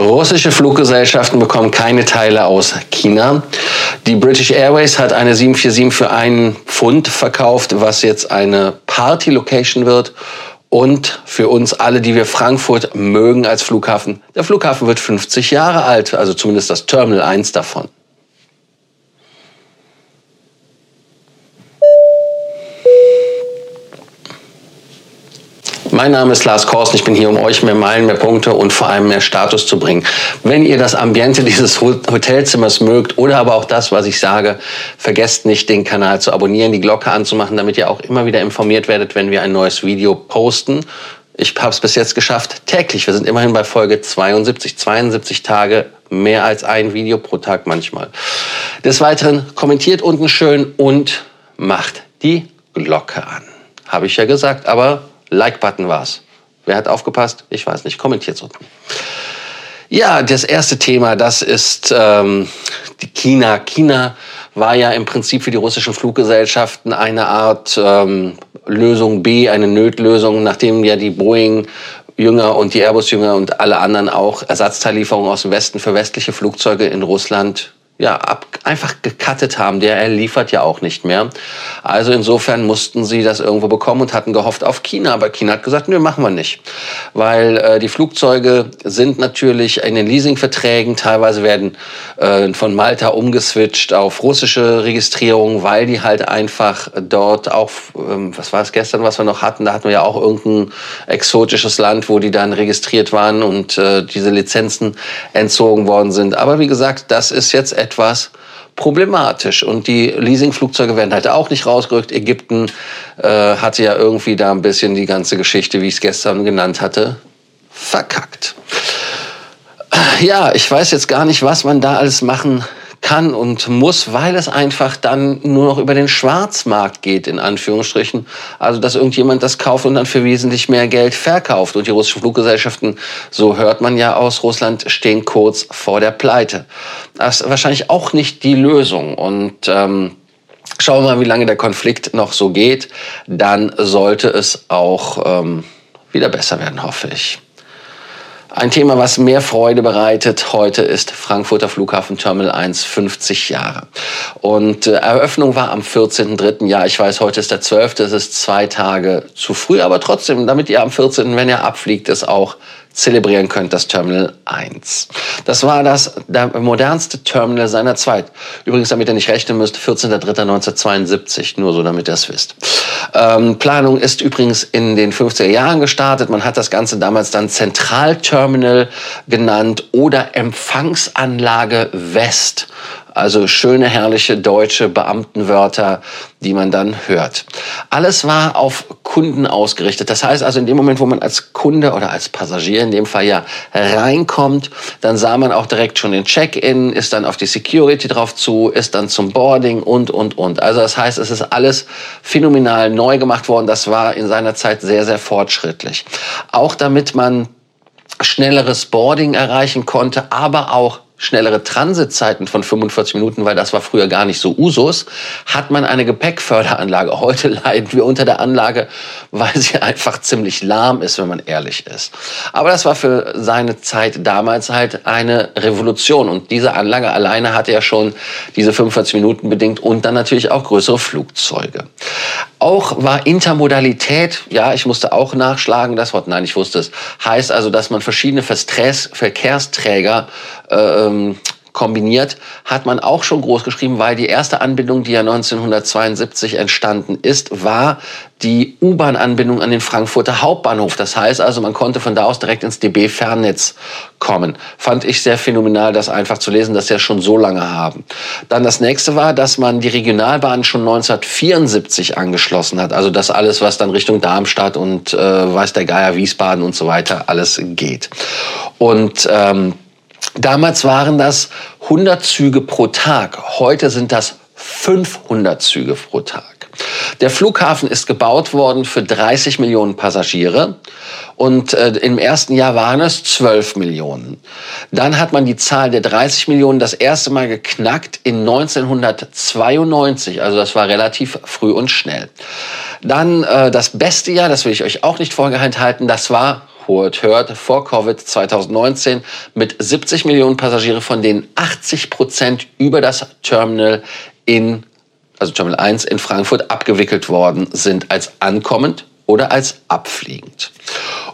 Russische Fluggesellschaften bekommen keine Teile aus China. Die British Airways hat eine 747 für einen Pfund verkauft, was jetzt eine Party-Location wird. Und für uns alle, die wir Frankfurt mögen als Flughafen, der Flughafen wird 50 Jahre alt, also zumindest das Terminal 1 davon. Mein Name ist Lars Korsen. Ich bin hier, um euch mehr Meilen, mehr Punkte und vor allem mehr Status zu bringen. Wenn ihr das Ambiente dieses Hotelzimmers mögt oder aber auch das, was ich sage, vergesst nicht, den Kanal zu abonnieren, die Glocke anzumachen, damit ihr auch immer wieder informiert werdet, wenn wir ein neues Video posten. Ich habe es bis jetzt geschafft, täglich. Wir sind immerhin bei Folge 72, 72 Tage, mehr als ein Video pro Tag manchmal. Des Weiteren kommentiert unten schön und macht die Glocke an. Habe ich ja gesagt, aber Like-Button war's. Wer hat aufgepasst? Ich weiß nicht. Kommentiert unten. Ja, das erste Thema, das ist ähm, die China. China war ja im Prinzip für die russischen Fluggesellschaften eine Art ähm, Lösung B, eine Nötlösung, nachdem ja die Boeing Jünger und die Airbus-Jünger und alle anderen auch Ersatzteillieferungen aus dem Westen für westliche Flugzeuge in Russland ja, ab, einfach gecuttet haben. Der liefert ja auch nicht mehr. Also insofern mussten sie das irgendwo bekommen und hatten gehofft auf China. Aber China hat gesagt, nö, machen wir nicht. Weil äh, die Flugzeuge sind natürlich in den Leasingverträgen, teilweise werden äh, von Malta umgeswitcht auf russische Registrierung, weil die halt einfach dort auch, ähm, was war es gestern, was wir noch hatten, da hatten wir ja auch irgendein exotisches Land, wo die dann registriert waren und äh, diese Lizenzen entzogen worden sind. Aber wie gesagt, das ist jetzt etwas problematisch. Und die Leasingflugzeuge werden halt auch nicht rausgerückt. Ägypten äh, hatte ja irgendwie da ein bisschen die ganze Geschichte, wie ich es gestern genannt hatte, verkackt. Ja, ich weiß jetzt gar nicht, was man da alles machen kann und muss, weil es einfach dann nur noch über den Schwarzmarkt geht, in Anführungsstrichen. Also, dass irgendjemand das kauft und dann für wesentlich mehr Geld verkauft. Und die russischen Fluggesellschaften, so hört man ja aus Russland, stehen kurz vor der Pleite. Das ist wahrscheinlich auch nicht die Lösung. Und ähm, schauen wir mal, wie lange der Konflikt noch so geht. Dann sollte es auch ähm, wieder besser werden, hoffe ich. Ein Thema, was mehr Freude bereitet heute, ist Frankfurter Flughafen Terminal 1, 50 Jahre. Und äh, Eröffnung war am 14.3. Ja, ich weiß, heute ist der 12., es ist zwei Tage zu früh, aber trotzdem, damit ihr am 14., wenn ihr abfliegt, es auch zelebrieren könnt, das Terminal 1. Das war das der modernste Terminal seiner Zeit. Übrigens, damit ihr nicht rechnen müsst, 14.03.1972, nur so, damit ihr es wisst. Ähm, Planung ist übrigens in den 50er Jahren gestartet. Man hat das Ganze damals dann Zentralterminal genannt oder Empfangsanlage West. Also schöne, herrliche deutsche Beamtenwörter, die man dann hört. Alles war auf Kunden ausgerichtet. Das heißt also, in dem Moment, wo man als Kunde oder als Passagier in dem Fall ja reinkommt, dann sah man auch direkt schon den Check-in, ist dann auf die Security drauf zu, ist dann zum Boarding und, und, und. Also das heißt, es ist alles phänomenal neu gemacht worden. Das war in seiner Zeit sehr, sehr fortschrittlich. Auch damit man schnelleres Boarding erreichen konnte, aber auch schnellere Transitzeiten von 45 Minuten, weil das war früher gar nicht so Usus, hat man eine Gepäckförderanlage. Heute leiden wir unter der Anlage, weil sie einfach ziemlich lahm ist, wenn man ehrlich ist. Aber das war für seine Zeit damals halt eine Revolution. Und diese Anlage alleine hatte ja schon diese 45 Minuten bedingt und dann natürlich auch größere Flugzeuge. Auch war Intermodalität, ja, ich musste auch nachschlagen, das Wort, nein, ich wusste es, heißt also, dass man verschiedene Verkehrsträger äh, ähm, kombiniert, hat man auch schon groß geschrieben, weil die erste Anbindung, die ja 1972 entstanden ist, war die U-Bahn-Anbindung an den Frankfurter Hauptbahnhof. Das heißt also, man konnte von da aus direkt ins DB-Fernnetz kommen. Fand ich sehr phänomenal, das einfach zu lesen, dass sie ja schon so lange haben. Dann das nächste war, dass man die Regionalbahn schon 1974 angeschlossen hat. Also das alles, was dann Richtung Darmstadt und äh, weiß der Geier, Wiesbaden und so weiter alles geht. Und ähm, Damals waren das 100 Züge pro Tag. Heute sind das 500 Züge pro Tag. Der Flughafen ist gebaut worden für 30 Millionen Passagiere und äh, im ersten Jahr waren es 12 Millionen. Dann hat man die Zahl der 30 Millionen das erste Mal geknackt in 1992, also das war relativ früh und schnell. Dann äh, das beste Jahr, das will ich euch auch nicht vorgehalten halten, das war hört, hört, vor Covid 2019 mit 70 Millionen Passagiere, von denen 80 Prozent über das Terminal in, also Terminal 1 in Frankfurt abgewickelt worden sind als ankommend oder als abfliegend.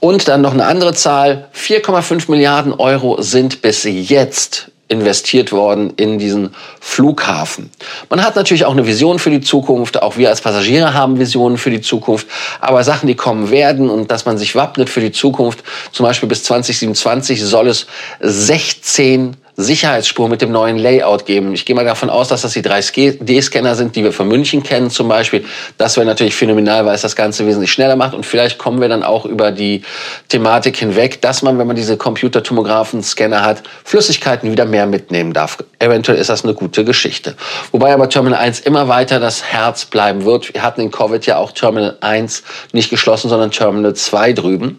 Und dann noch eine andere Zahl, 4,5 Milliarden Euro sind bis jetzt investiert worden in diesen Flughafen. Man hat natürlich auch eine Vision für die Zukunft, auch wir als Passagiere haben Visionen für die Zukunft, aber Sachen, die kommen werden und dass man sich wappnet für die Zukunft, zum Beispiel bis 2027 soll es 16 Sicherheitsspur mit dem neuen Layout geben. Ich gehe mal davon aus, dass das die 3D-Scanner sind, die wir von München kennen zum Beispiel. Das wäre natürlich phänomenal, weil es das Ganze wesentlich schneller macht. Und vielleicht kommen wir dann auch über die Thematik hinweg, dass man, wenn man diese Computertomographen-Scanner hat, Flüssigkeiten wieder mehr mitnehmen darf. Eventuell ist das eine gute Geschichte. Wobei aber Terminal 1 immer weiter das Herz bleiben wird. Wir hatten in Covid ja auch Terminal 1 nicht geschlossen, sondern Terminal 2 drüben.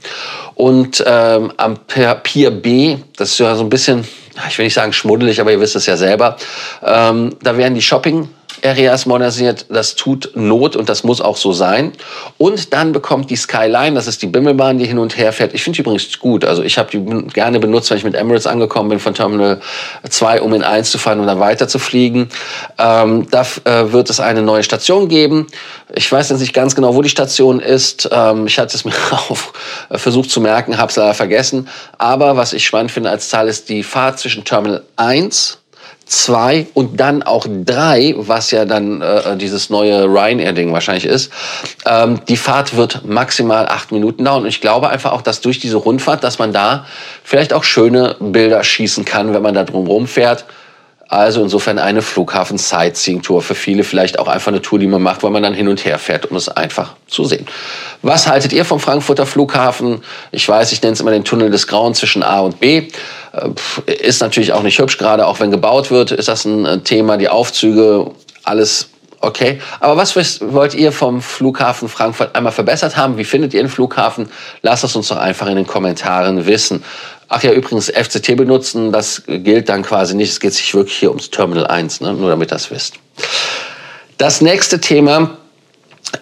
Und ähm, am Pier B, das ist ja so ein bisschen ich will nicht sagen schmuddelig, aber ihr wisst es ja selber. Ähm, da werden die Shopping Areas modernisiert. Das tut Not und das muss auch so sein. Und dann bekommt die Skyline, das ist die Bimmelbahn, die hin und her fährt. Ich finde die übrigens gut. Also ich habe die gerne benutzt, wenn ich mit Emirates angekommen bin, von Terminal 2, um in 1 zu fahren und dann weiter zu fliegen. Ähm, da äh, wird es eine neue Station geben. Ich weiß jetzt nicht ganz genau, wo die Station ist. Ähm, ich hatte es mir auch versucht zu merken, habe es leider vergessen. Aber was ich spannend finde als Zahl ist die Fahrt zwischen Terminal 1 zwei und dann auch drei, was ja dann äh, dieses neue Ryanair-Ding wahrscheinlich ist. Ähm, die Fahrt wird maximal acht Minuten dauern. Und ich glaube einfach auch, dass durch diese Rundfahrt, dass man da vielleicht auch schöne Bilder schießen kann, wenn man da drum fährt. Also insofern eine Flughafen-Sightseeing-Tour. Für viele vielleicht auch einfach eine Tour, die man macht, weil man dann hin und her fährt, um es einfach zu sehen. Was haltet ihr vom Frankfurter Flughafen? Ich weiß, ich nenne es immer den Tunnel des Grauens zwischen A und B. Äh, ist natürlich auch nicht hübsch, gerade auch wenn gebaut wird, ist das ein äh, Thema. Die Aufzüge, alles Okay, aber was wollt ihr vom Flughafen Frankfurt einmal verbessert haben? Wie findet ihr den Flughafen? Lasst es uns doch einfach in den Kommentaren wissen. Ach ja, übrigens, FCT benutzen, das gilt dann quasi nicht. Es geht sich wirklich hier ums Terminal 1, ne? nur damit das wisst. Das nächste Thema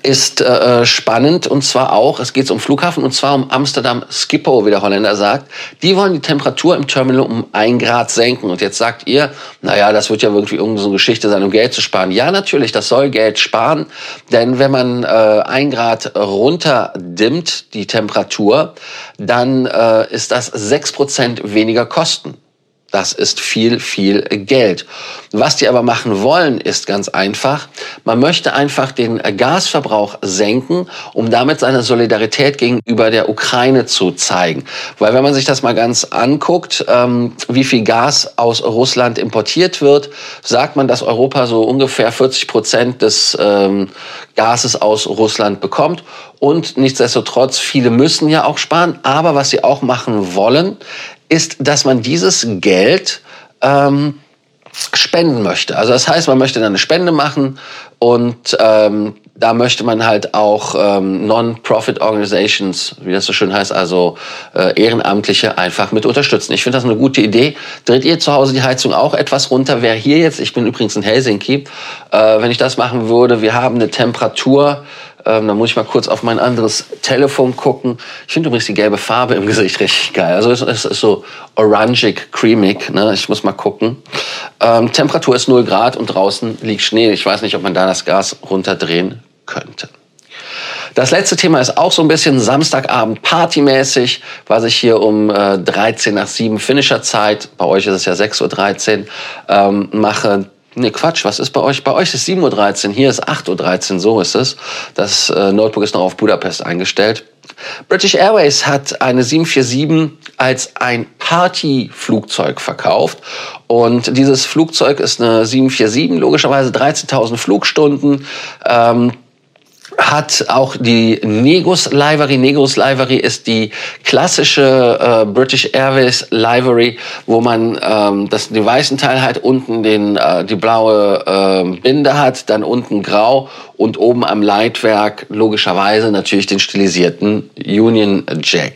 ist äh, spannend und zwar auch, es geht um Flughafen und zwar um Amsterdam Schiphol, wie der Holländer sagt. Die wollen die Temperatur im Terminal um ein Grad senken und jetzt sagt ihr, naja, das wird ja irgendwie irgendeine so Geschichte sein, um Geld zu sparen. Ja, natürlich, das soll Geld sparen, denn wenn man äh, ein Grad runterdimmt, die Temperatur, dann äh, ist das sechs Prozent weniger Kosten. Das ist viel, viel Geld. Was die aber machen wollen, ist ganz einfach. Man möchte einfach den Gasverbrauch senken, um damit seine Solidarität gegenüber der Ukraine zu zeigen. Weil wenn man sich das mal ganz anguckt, ähm, wie viel Gas aus Russland importiert wird, sagt man, dass Europa so ungefähr 40 Prozent des ähm, Gases aus Russland bekommt. Und nichtsdestotrotz, viele müssen ja auch sparen. Aber was sie auch machen wollen, ist, dass man dieses Geld ähm, spenden möchte. Also das heißt, man möchte dann eine Spende machen und ähm, da möchte man halt auch ähm, Non-Profit Organizations, wie das so schön heißt, also äh, Ehrenamtliche einfach mit unterstützen. Ich finde das eine gute Idee. Dreht ihr zu Hause die Heizung auch etwas runter? Wer hier jetzt, ich bin übrigens in Helsinki, äh, wenn ich das machen würde, wir haben eine Temperatur ähm, da muss ich mal kurz auf mein anderes Telefon gucken. Ich finde übrigens die gelbe Farbe im Gesicht richtig geil. Also es, es ist so orangig, creamig. Ne? Ich muss mal gucken. Ähm, Temperatur ist 0 Grad und draußen liegt Schnee. Ich weiß nicht, ob man da das Gas runterdrehen könnte. Das letzte Thema ist auch so ein bisschen Samstagabend partymäßig, was ich hier um äh, 13 nach 7 Finisher Zeit, bei euch ist es ja 6.13 Uhr, ähm, mache. Ne, Quatsch, was ist bei euch? Bei euch ist 7.13 Uhr, hier ist 8.13 Uhr, so ist es. Das äh, Notebook ist noch auf Budapest eingestellt. British Airways hat eine 747 als ein Partyflugzeug verkauft. Und dieses Flugzeug ist eine 747, logischerweise 13.000 Flugstunden. Ähm, hat auch die Negus Livery. Negus Livery ist die klassische äh, British Airways Livery, wo man ähm, das, den weißen Teil hat, unten den, äh, die blaue äh, Binde hat, dann unten grau und oben am Leitwerk logischerweise natürlich den stilisierten Union Jack.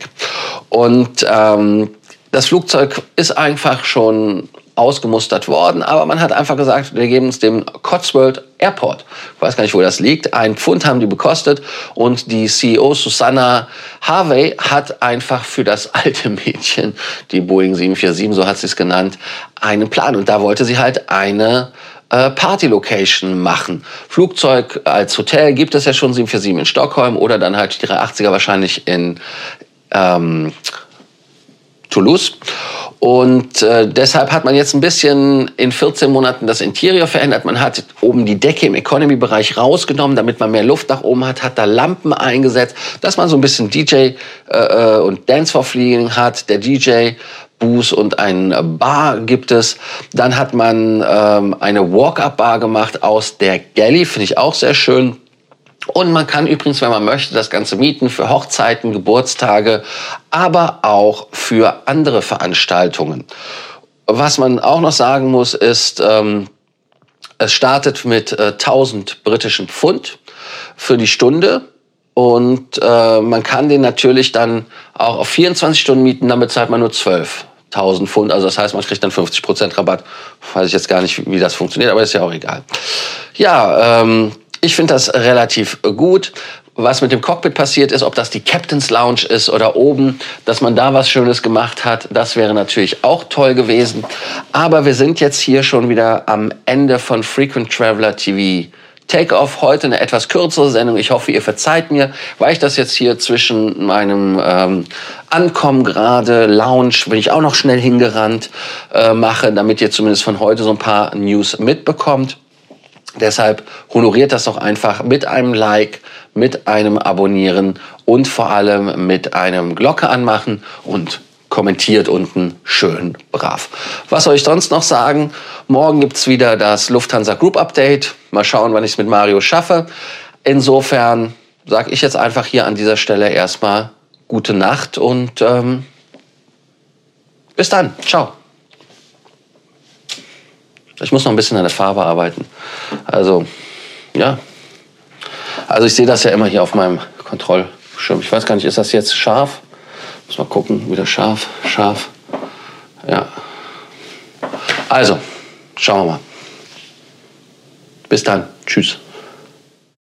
Und ähm, das Flugzeug ist einfach schon ausgemustert worden, aber man hat einfach gesagt, wir geben es dem Cotswold Airport. Ich weiß gar nicht, wo das liegt. Ein Pfund haben die bekostet und die CEO Susanna Harvey hat einfach für das alte Mädchen, die Boeing 747, so hat sie es genannt, einen Plan. Und da wollte sie halt eine äh, Party-Location machen. Flugzeug als Hotel gibt es ja schon 747 in Stockholm oder dann halt die 380er wahrscheinlich in ähm, Toulouse. Und äh, deshalb hat man jetzt ein bisschen in 14 Monaten das Interieur verändert. Man hat oben die Decke im Economy-Bereich rausgenommen, damit man mehr Luft nach oben hat, hat da Lampen eingesetzt, dass man so ein bisschen DJ äh, äh, und Dance-for-Fleeing hat. Der DJ Booth und ein Bar gibt es. Dann hat man ähm, eine Walk-up-Bar gemacht aus der Galley, finde ich auch sehr schön. Und man kann übrigens, wenn man möchte, das Ganze mieten für Hochzeiten, Geburtstage, aber auch für andere Veranstaltungen. Was man auch noch sagen muss, ist, ähm, es startet mit äh, 1000 britischen Pfund für die Stunde. Und äh, man kann den natürlich dann auch auf 24 Stunden mieten, dann bezahlt man nur 12.000 Pfund. Also das heißt, man kriegt dann 50% Rabatt. Weiß ich jetzt gar nicht, wie das funktioniert, aber ist ja auch egal. Ja, ähm, ich finde das relativ gut. Was mit dem Cockpit passiert ist, ob das die Captain's Lounge ist oder oben, dass man da was Schönes gemacht hat, das wäre natürlich auch toll gewesen. Aber wir sind jetzt hier schon wieder am Ende von Frequent Traveler TV. Take-off, heute eine etwas kürzere Sendung. Ich hoffe, ihr verzeiht mir, weil ich das jetzt hier zwischen meinem ähm, Ankommen gerade, Lounge, bin ich auch noch schnell hingerannt, äh, mache, damit ihr zumindest von heute so ein paar News mitbekommt. Deshalb honoriert das doch einfach mit einem Like, mit einem Abonnieren und vor allem mit einem Glocke anmachen und kommentiert unten schön brav. Was soll ich sonst noch sagen? Morgen gibt's wieder das Lufthansa Group Update. Mal schauen, wann ich es mit Mario schaffe. Insofern sage ich jetzt einfach hier an dieser Stelle erstmal gute Nacht und ähm, bis dann. Ciao. Ich muss noch ein bisschen an der Farbe arbeiten. Also, ja. Also ich sehe das ja immer hier auf meinem Kontrollschirm. Ich weiß gar nicht, ist das jetzt scharf? Muss mal gucken, wieder scharf, scharf. Ja. Also, schauen wir mal. Bis dann. Tschüss.